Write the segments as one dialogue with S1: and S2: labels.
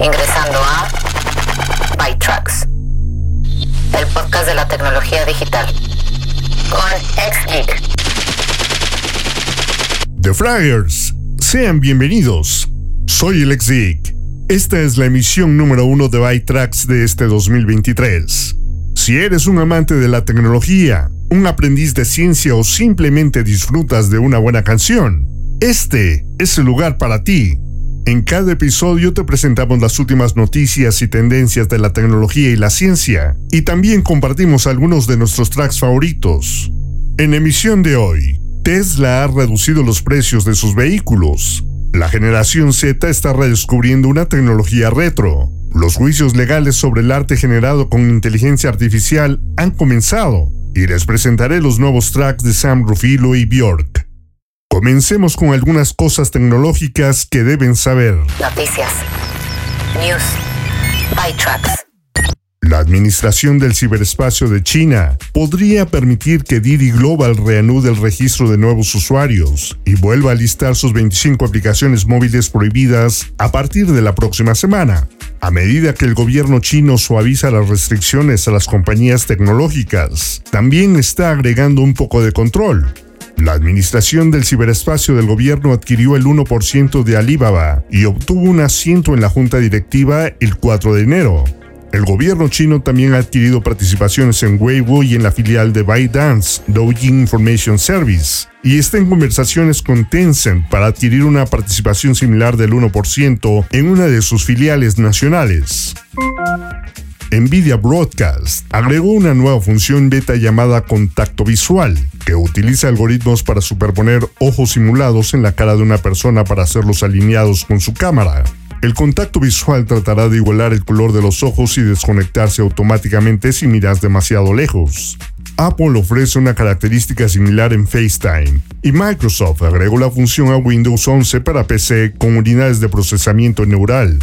S1: Ingresando a ByTrax. El podcast de la tecnología digital. Con XGeek.
S2: The Fryers, sean bienvenidos. Soy el. Esta es la emisión número uno de ByTrax de este 2023. Si eres un amante de la tecnología, un aprendiz de ciencia o simplemente disfrutas de una buena canción, este es el lugar para ti. En cada episodio te presentamos las últimas noticias y tendencias de la tecnología y la ciencia, y también compartimos algunos de nuestros tracks favoritos. En emisión de hoy, Tesla ha reducido los precios de sus vehículos. La generación Z está redescubriendo una tecnología retro. Los juicios legales sobre el arte generado con inteligencia artificial han comenzado, y les presentaré los nuevos tracks de Sam Rufilo y Bjork. Comencemos con algunas cosas tecnológicas que deben saber.
S1: Noticias. News. ByTrax.
S2: La Administración del Ciberespacio de China podría permitir que Didi Global reanude el registro de nuevos usuarios y vuelva a listar sus 25 aplicaciones móviles prohibidas a partir de la próxima semana, a medida que el gobierno chino suaviza las restricciones a las compañías tecnológicas. También está agregando un poco de control, la administración del ciberespacio del gobierno adquirió el 1% de Alibaba y obtuvo un asiento en la junta directiva el 4 de enero. El gobierno chino también ha adquirido participaciones en Weibo y en la filial de ByteDance, Douyin Information Service, y está en conversaciones con Tencent para adquirir una participación similar del 1% en una de sus filiales nacionales. Nvidia Broadcast agregó una nueva función beta llamada contacto visual, que utiliza algoritmos para superponer ojos simulados en la cara de una persona para hacerlos alineados con su cámara. El contacto visual tratará de igualar el color de los ojos y desconectarse automáticamente si miras demasiado lejos. Apple ofrece una característica similar en FaceTime y Microsoft agregó la función a Windows 11 para PC con unidades de procesamiento neural.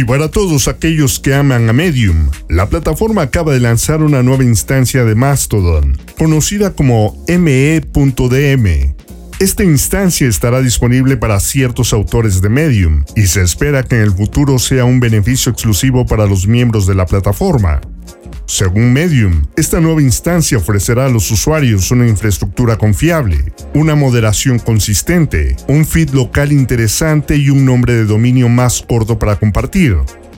S2: Y para todos aquellos que aman a Medium, la plataforma acaba de lanzar una nueva instancia de Mastodon, conocida como ME.dm. Esta instancia estará disponible para ciertos autores de Medium y se espera que en el futuro sea un beneficio exclusivo para los miembros de la plataforma. Según Medium, esta nueva instancia ofrecerá a los usuarios una infraestructura confiable, una moderación consistente, un feed local interesante y un nombre de dominio más corto para compartir.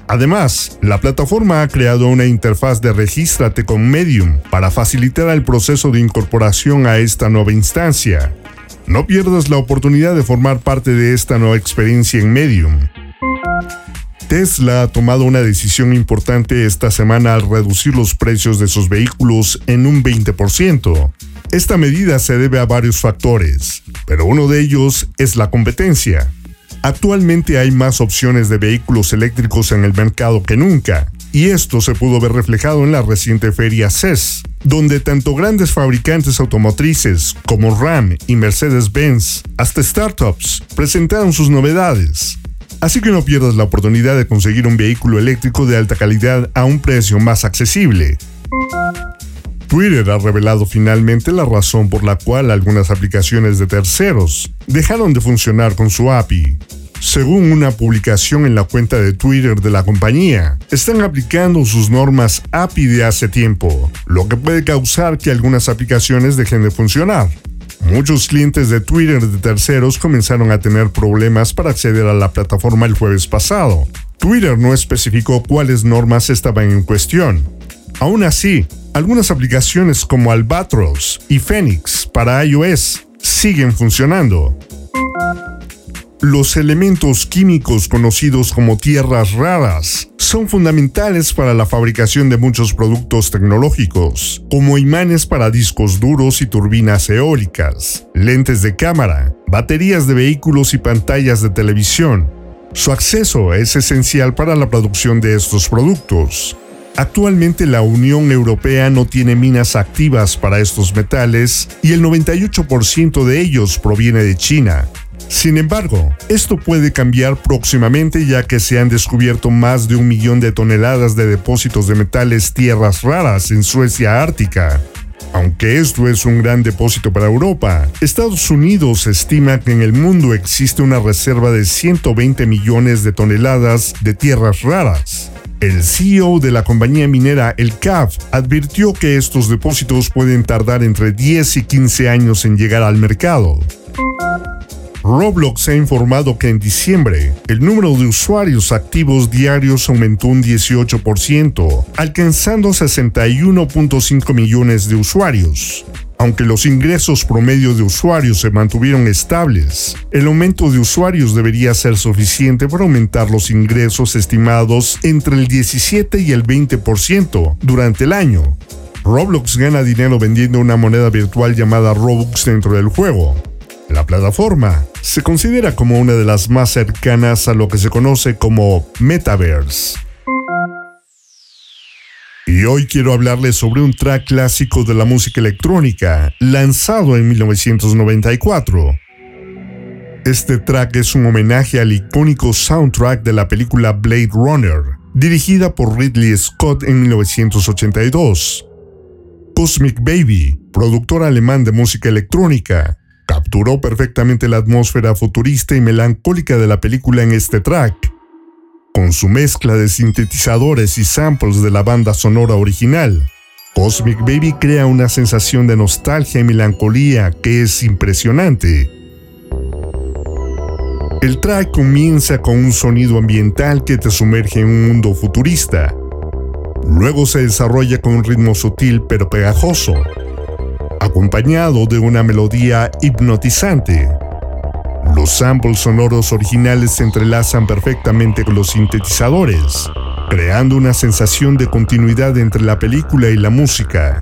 S2: Además, la plataforma ha creado una interfaz de regístrate con Medium para facilitar el proceso de incorporación a esta nueva instancia. No pierdas la oportunidad de formar parte de esta nueva experiencia en Medium. Tesla ha tomado una decisión importante esta semana al reducir los precios de sus vehículos en un 20%. Esta medida se debe a varios factores, pero uno de ellos es la competencia. Actualmente hay más opciones de vehículos eléctricos en el mercado que nunca, y esto se pudo ver reflejado en la reciente feria CES, donde tanto grandes fabricantes automotrices como Ram y Mercedes-Benz, hasta startups, presentaron sus novedades. Así que no pierdas la oportunidad de conseguir un vehículo eléctrico de alta calidad a un precio más accesible. Twitter ha revelado finalmente la razón por la cual algunas aplicaciones de terceros dejaron de funcionar con su API. Según una publicación en la cuenta de Twitter de la compañía, están aplicando sus normas API de hace tiempo, lo que puede causar que algunas aplicaciones dejen de funcionar. Muchos clientes de Twitter de terceros comenzaron a tener problemas para acceder a la plataforma el jueves pasado. Twitter no especificó cuáles normas estaban en cuestión. Aún así, algunas aplicaciones como Albatros y Phoenix para iOS siguen funcionando. Los elementos químicos conocidos como tierras raras son fundamentales para la fabricación de muchos productos tecnológicos, como imanes para discos duros y turbinas eólicas, lentes de cámara, baterías de vehículos y pantallas de televisión. Su acceso es esencial para la producción de estos productos. Actualmente la Unión Europea no tiene minas activas para estos metales y el 98% de ellos proviene de China. Sin embargo, esto puede cambiar próximamente ya que se han descubierto más de un millón de toneladas de depósitos de metales tierras raras en Suecia Ártica. Aunque esto es un gran depósito para Europa, Estados Unidos estima que en el mundo existe una reserva de 120 millones de toneladas de tierras raras. El CEO de la compañía minera El CAF advirtió que estos depósitos pueden tardar entre 10 y 15 años en llegar al mercado. Roblox ha informado que en diciembre el número de usuarios activos diarios aumentó un 18%, alcanzando 61.5 millones de usuarios. Aunque los ingresos promedio de usuarios se mantuvieron estables, el aumento de usuarios debería ser suficiente para aumentar los ingresos estimados entre el 17 y el 20% durante el año. Roblox gana dinero vendiendo una moneda virtual llamada Robux dentro del juego. La plataforma se considera como una de las más cercanas a lo que se conoce como Metaverse. Y hoy quiero hablarles sobre un track clásico de la música electrónica, lanzado en 1994. Este track es un homenaje al icónico soundtrack de la película Blade Runner, dirigida por Ridley Scott en 1982. Cosmic Baby, productor alemán de música electrónica, capturó perfectamente la atmósfera futurista y melancólica de la película en este track con su mezcla de sintetizadores y samples de la banda sonora original. Cosmic Baby crea una sensación de nostalgia y melancolía que es impresionante. El track comienza con un sonido ambiental que te sumerge en un mundo futurista. Luego se desarrolla con un ritmo sutil pero pegajoso, acompañado de una melodía hipnotizante. Los samples sonoros originales se entrelazan perfectamente con los sintetizadores, creando una sensación de continuidad entre la película y la música.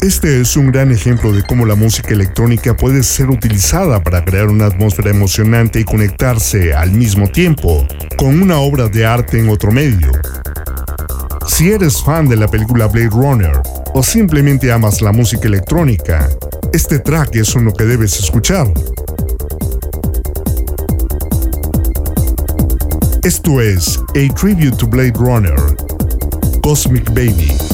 S2: Este es un gran ejemplo de cómo la música electrónica puede ser utilizada para crear una atmósfera emocionante y conectarse al mismo tiempo con una obra de arte en otro medio. Si eres fan de la película Blade Runner o simplemente amas la música electrónica, este track es uno que debes escuchar. Esto es A Tribute to Blade Runner, Cosmic Baby.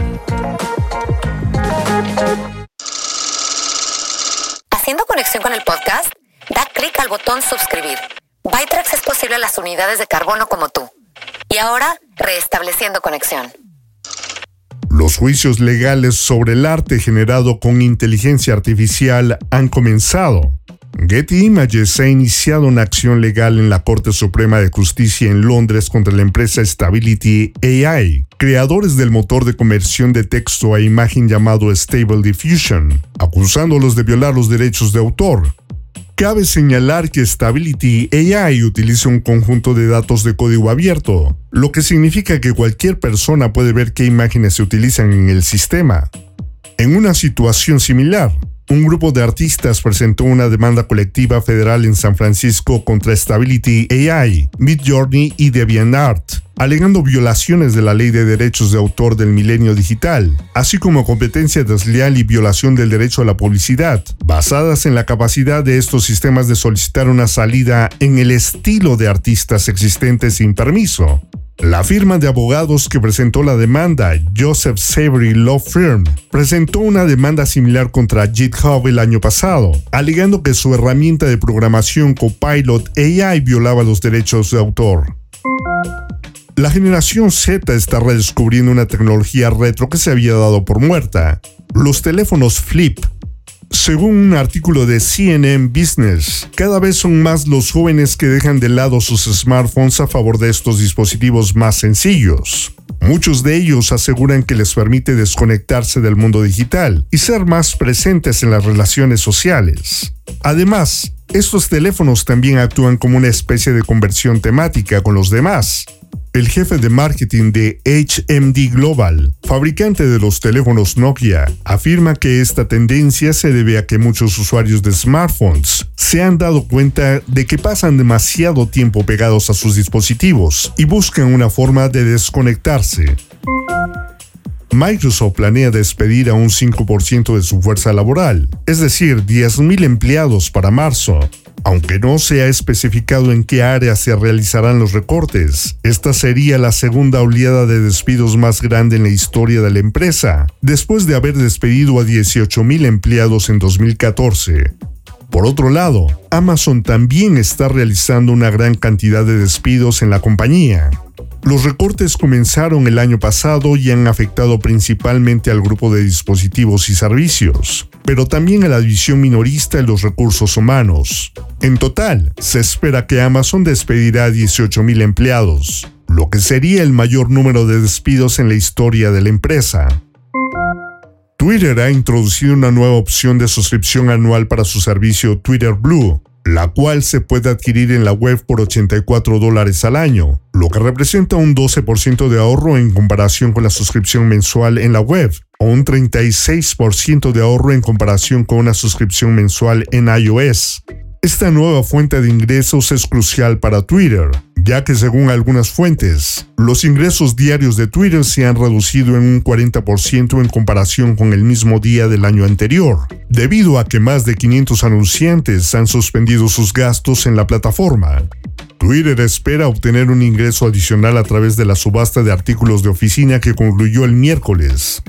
S1: Con el podcast, da clic al botón suscribir. Bytrax es posible a las unidades de carbono como tú. Y ahora, reestableciendo conexión.
S2: Los juicios legales sobre el arte generado con inteligencia artificial han comenzado. Getty Images ha iniciado una acción legal en la Corte Suprema de Justicia en Londres contra la empresa Stability AI, creadores del motor de conversión de texto a imagen llamado Stable Diffusion, acusándolos de violar los derechos de autor. Cabe señalar que Stability AI utiliza un conjunto de datos de código abierto, lo que significa que cualquier persona puede ver qué imágenes se utilizan en el sistema. En una situación similar, un grupo de artistas presentó una demanda colectiva federal en San Francisco contra Stability AI, Midjourney y DeviantArt, alegando violaciones de la ley de derechos de autor del milenio digital, así como competencia desleal y violación del derecho a la publicidad, basadas en la capacidad de estos sistemas de solicitar una salida en el estilo de artistas existentes sin permiso. La firma de abogados que presentó la demanda, Joseph Savory Law Firm, presentó una demanda similar contra GitHub el año pasado, alegando que su herramienta de programación Copilot AI violaba los derechos de autor. La generación Z está redescubriendo una tecnología retro que se había dado por muerta. Los teléfonos flip según un artículo de CNN Business, cada vez son más los jóvenes que dejan de lado sus smartphones a favor de estos dispositivos más sencillos. Muchos de ellos aseguran que les permite desconectarse del mundo digital y ser más presentes en las relaciones sociales. Además, estos teléfonos también actúan como una especie de conversión temática con los demás, el jefe de marketing de HMD Global, fabricante de los teléfonos Nokia, afirma que esta tendencia se debe a que muchos usuarios de smartphones se han dado cuenta de que pasan demasiado tiempo pegados a sus dispositivos y buscan una forma de desconectarse. Microsoft planea despedir a un 5% de su fuerza laboral, es decir, 10.000 empleados para marzo, aunque no se ha especificado en qué área se realizarán los recortes, esta sería la segunda oleada de despidos más grande en la historia de la empresa, después de haber despedido a 18.000 empleados en 2014. Por otro lado, Amazon también está realizando una gran cantidad de despidos en la compañía. Los recortes comenzaron el año pasado y han afectado principalmente al grupo de dispositivos y servicios, pero también a la división minorista de los recursos humanos. En total, se espera que Amazon despedirá a 18.000 empleados, lo que sería el mayor número de despidos en la historia de la empresa. Twitter ha introducido una nueva opción de suscripción anual para su servicio Twitter Blue, la cual se puede adquirir en la web por 84 dólares al año, lo que representa un 12% de ahorro en comparación con la suscripción mensual en la web, o un 36% de ahorro en comparación con una suscripción mensual en iOS. Esta nueva fuente de ingresos es crucial para Twitter, ya que según algunas fuentes, los ingresos diarios de Twitter se han reducido en un 40% en comparación con el mismo día del año anterior, debido a que más de 500 anunciantes han suspendido sus gastos en la plataforma. Twitter espera obtener un ingreso adicional a través de la subasta de artículos de oficina que concluyó el miércoles.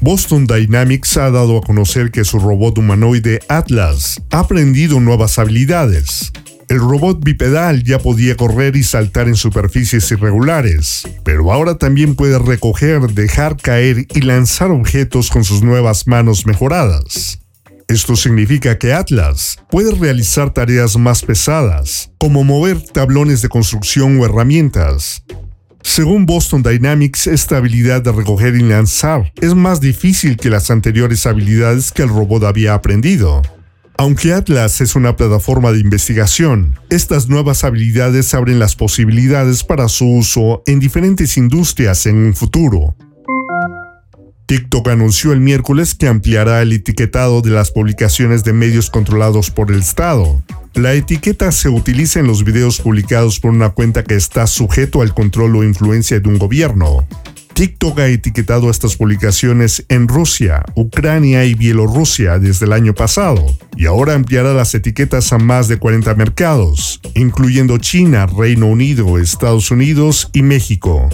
S2: Boston Dynamics ha dado a conocer que su robot humanoide Atlas ha aprendido nuevas habilidades. El robot bipedal ya podía correr y saltar en superficies irregulares, pero ahora también puede recoger, dejar caer y lanzar objetos con sus nuevas manos mejoradas. Esto significa que Atlas puede realizar tareas más pesadas, como mover tablones de construcción o herramientas, según Boston Dynamics, esta habilidad de recoger y lanzar es más difícil que las anteriores habilidades que el robot había aprendido. Aunque Atlas es una plataforma de investigación, estas nuevas habilidades abren las posibilidades para su uso en diferentes industrias en un futuro. TikTok anunció el miércoles que ampliará el etiquetado de las publicaciones de medios controlados por el Estado. La etiqueta se utiliza en los videos publicados por una cuenta que está sujeto al control o influencia de un gobierno. TikTok ha etiquetado estas publicaciones en Rusia, Ucrania y Bielorrusia desde el año pasado, y ahora ampliará las etiquetas a más de 40 mercados, incluyendo China, Reino Unido, Estados Unidos y México.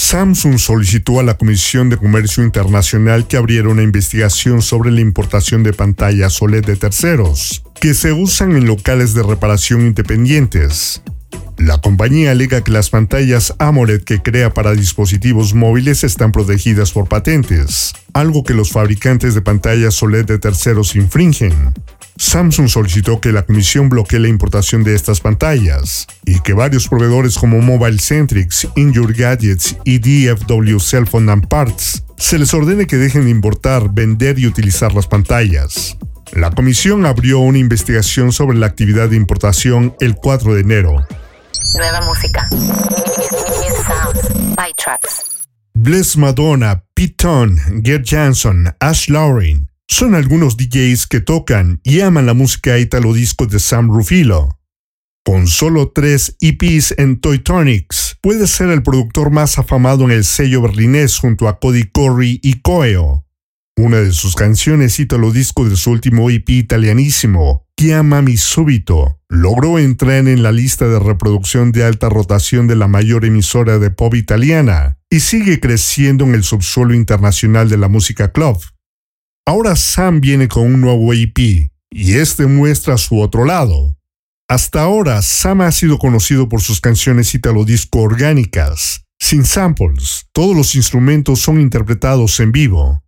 S2: Samsung solicitó a la Comisión de Comercio Internacional que abriera una investigación sobre la importación de pantallas OLED de terceros, que se usan en locales de reparación independientes. La compañía alega que las pantallas AMOLED que crea para dispositivos móviles están protegidas por patentes, algo que los fabricantes de pantallas OLED de terceros infringen. Samsung solicitó que la comisión bloquee la importación de estas pantallas y que varios proveedores como Mobile Centrics, Injure Gadgets y DFW Cell Phone and Parts se les ordene que dejen de importar, vender y utilizar las pantallas. La comisión abrió una investigación sobre la actividad de importación el 4 de enero
S1: Nueva música.
S2: Bless Madonna, Pete Tone, Gert Jansson, Ash Lauren son algunos DJs que tocan y aman la música italo disco de Sam Rufilo. Con solo tres EPs en Toy Tonics, puede ser el productor más afamado en el sello berlinés junto a Cody Corey y Coeo. Una de sus canciones italo disco de su último EP italianísimo, Chiama mi súbito, logró entrar en la lista de reproducción de alta rotación de la mayor emisora de pop italiana y sigue creciendo en el subsuelo internacional de la música club. Ahora Sam viene con un nuevo EP y este muestra su otro lado. Hasta ahora, Sam ha sido conocido por sus canciones italo disco orgánicas, sin samples. Todos los instrumentos son interpretados en vivo.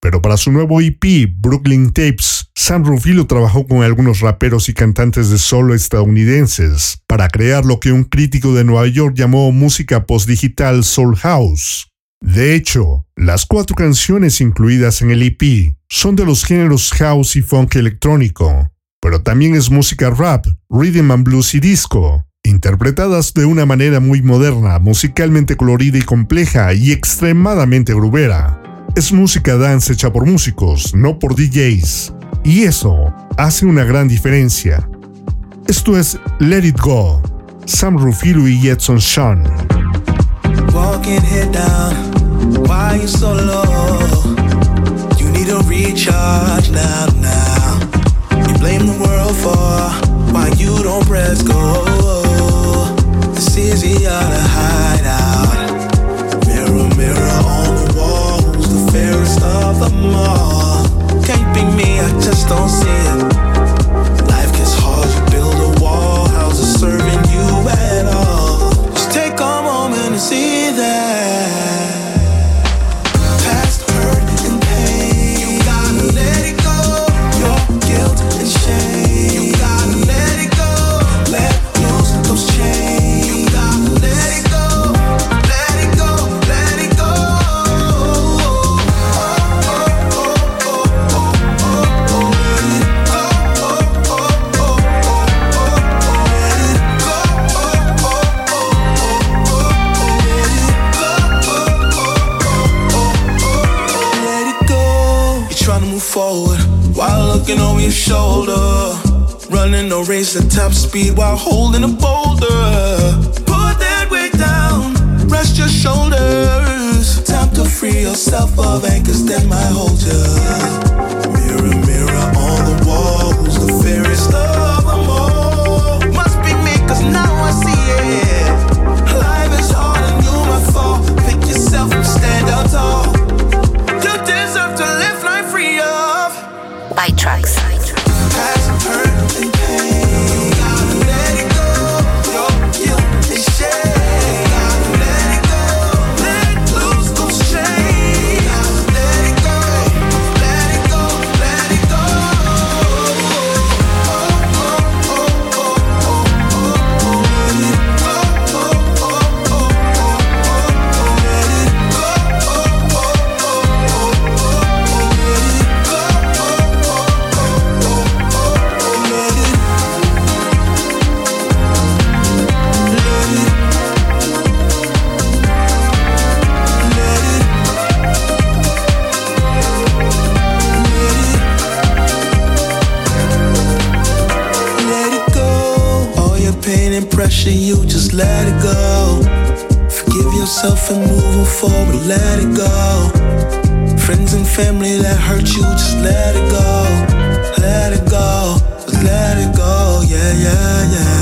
S2: Pero para su nuevo EP, Brooklyn Tapes, Sam Rufilo trabajó con algunos raperos y cantantes de solo estadounidenses para crear lo que un crítico de Nueva York llamó música postdigital Soul House. De hecho, las cuatro canciones incluidas en el EP son de los géneros house y funk electrónico, pero también es música rap, rhythm and blues y disco, interpretadas de una manera muy moderna, musicalmente colorida y compleja y extremadamente grubera es música dance hecha por músicos, no por DJs. Y eso hace una gran diferencia. Esto es Let It Go, Sam Rufilo y Edson Sean. Recharge now, now. You blame the world for why you don't press go. It's easy to hide out. Mirror, mirror I hold you?
S3: Just let it go. Forgive yourself and move forward, let it go. Friends and family that hurt you, just let it go. Let it go, let it go, yeah, yeah, yeah.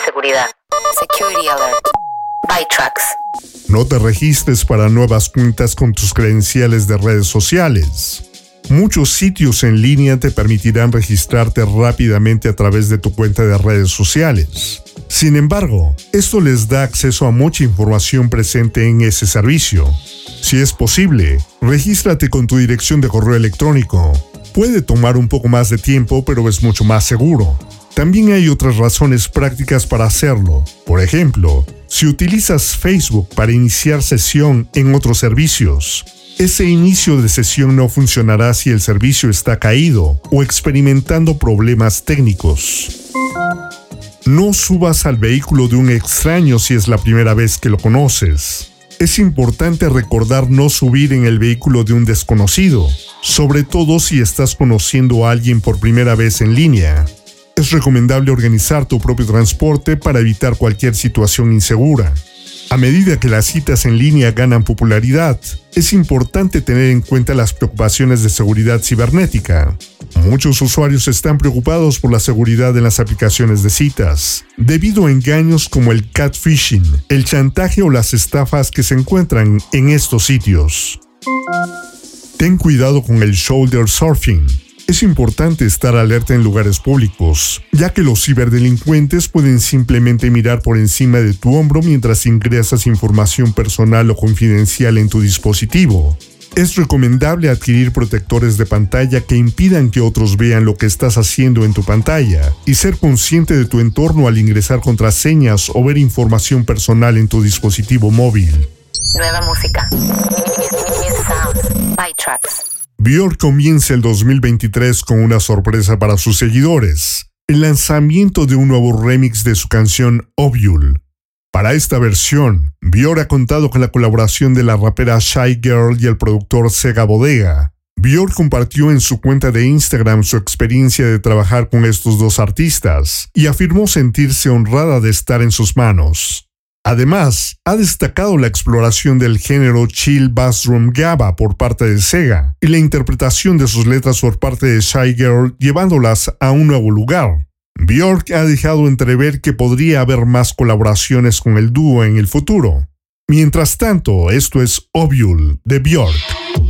S1: seguridad. Security alert. ByTrax.
S2: No te registres para nuevas cuentas con tus credenciales de redes sociales. Muchos sitios en línea te permitirán registrarte rápidamente a través de tu cuenta de redes sociales. Sin embargo, esto les da acceso a mucha información presente en ese servicio. Si es posible, regístrate con tu dirección de correo electrónico. Puede tomar un poco más de tiempo, pero es mucho más seguro. También hay otras razones prácticas para hacerlo. Por ejemplo, si utilizas Facebook para iniciar sesión en otros servicios, ese inicio de sesión no funcionará si el servicio está caído o experimentando problemas técnicos. No subas al vehículo de un extraño si es la primera vez que lo conoces. Es importante recordar no subir en el vehículo de un desconocido, sobre todo si estás conociendo a alguien por primera vez en línea. Es recomendable organizar tu propio transporte para evitar cualquier situación insegura. A medida que las citas en línea ganan popularidad, es importante tener en cuenta las preocupaciones de seguridad cibernética. Muchos usuarios están preocupados por la seguridad en las aplicaciones de citas, debido a engaños como el catfishing, el chantaje o las estafas que se encuentran en estos sitios. Ten cuidado con el shoulder surfing, es importante estar alerta en lugares públicos, ya que los ciberdelincuentes pueden simplemente mirar por encima de tu hombro mientras ingresas información personal o confidencial en tu dispositivo. Es recomendable adquirir protectores de pantalla que impidan que otros vean lo que estás haciendo en tu pantalla y ser consciente de tu entorno al ingresar contraseñas o ver información personal en tu dispositivo móvil.
S1: Nueva música.
S2: Björk comienza el 2023 con una sorpresa para sus seguidores, el lanzamiento de un nuevo remix de su canción Ovule. Para esta versión, Björk ha contado con la colaboración de la rapera Shy Girl y el productor Sega Bodega. Björk compartió en su cuenta de Instagram su experiencia de trabajar con estos dos artistas y afirmó sentirse honrada de estar en sus manos. Además, ha destacado la exploración del género chill bassdrum gaba por parte de Sega y la interpretación de sus letras por parte de Shy Girl llevándolas a un nuevo lugar. Björk ha dejado entrever que podría haber más colaboraciones con el dúo en el futuro. Mientras tanto, esto es Ovule de Björk.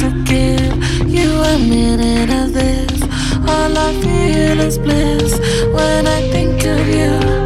S4: To give you a minute of this. All I feel is bliss when I think of you.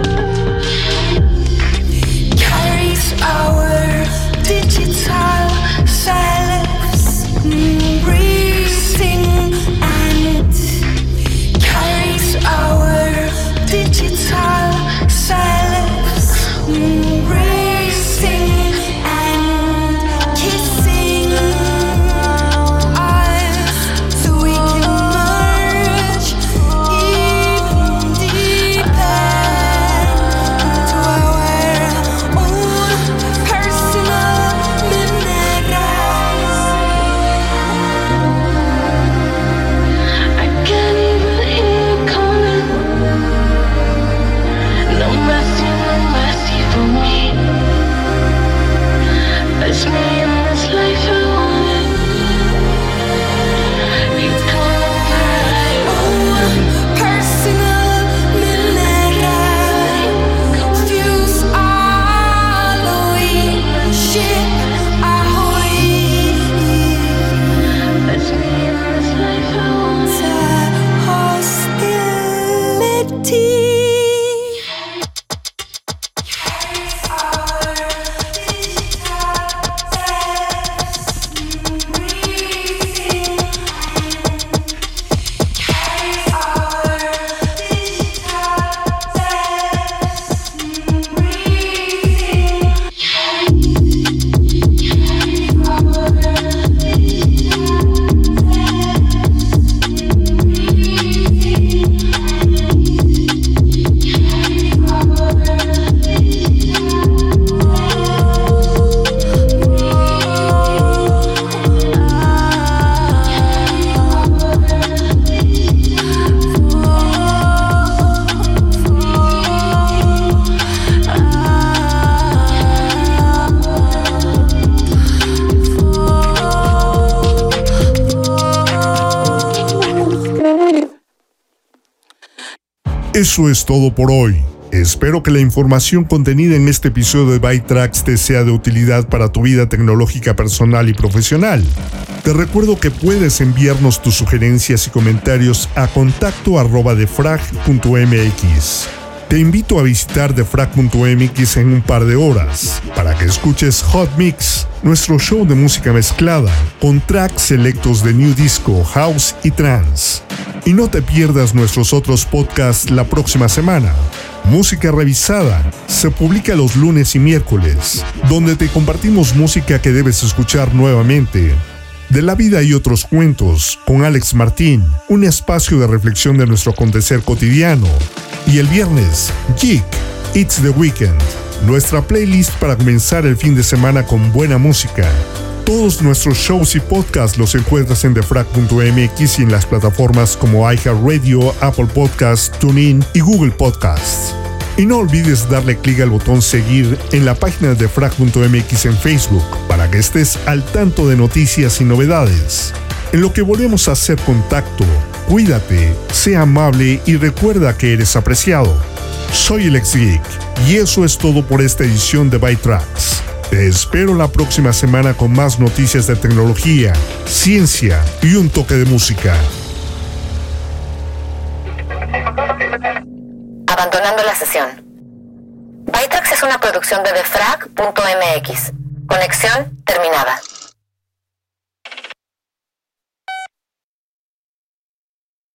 S2: Eso es todo por hoy. Espero que la información contenida en este episodio de Byte Tracks te sea de utilidad para tu vida tecnológica personal y profesional. Te recuerdo que puedes enviarnos tus sugerencias y comentarios a contacto arroba defrag.mx. Te invito a visitar defrag.mx en un par de horas para que escuches Hot Mix, nuestro show de música mezclada, con tracks selectos de New Disco, House y Trance. Y no te pierdas nuestros otros podcasts la próxima semana. Música Revisada se publica los lunes y miércoles, donde te compartimos música que debes escuchar nuevamente. De la vida y otros cuentos, con Alex Martín, un espacio de reflexión de nuestro acontecer cotidiano. Y el viernes, Geek, It's the Weekend, nuestra playlist para comenzar el fin de semana con buena música. Todos nuestros shows y podcasts los encuentras en defrag.mx y en las plataformas como iHeartRadio, Apple Podcasts, TuneIn y Google Podcasts. Y no olvides darle clic al botón seguir en la página de defrag.mx en Facebook para que estés al tanto de noticias y novedades. En lo que volvemos a hacer contacto, cuídate, sea amable y recuerda que eres apreciado. Soy el Geek y eso es todo por esta edición de Byte Tracks. Te espero la próxima semana con más noticias de tecnología, ciencia y un toque de música.
S1: Abandonando la sesión. Bytrax es una producción de defrag.mx. Conexión terminada.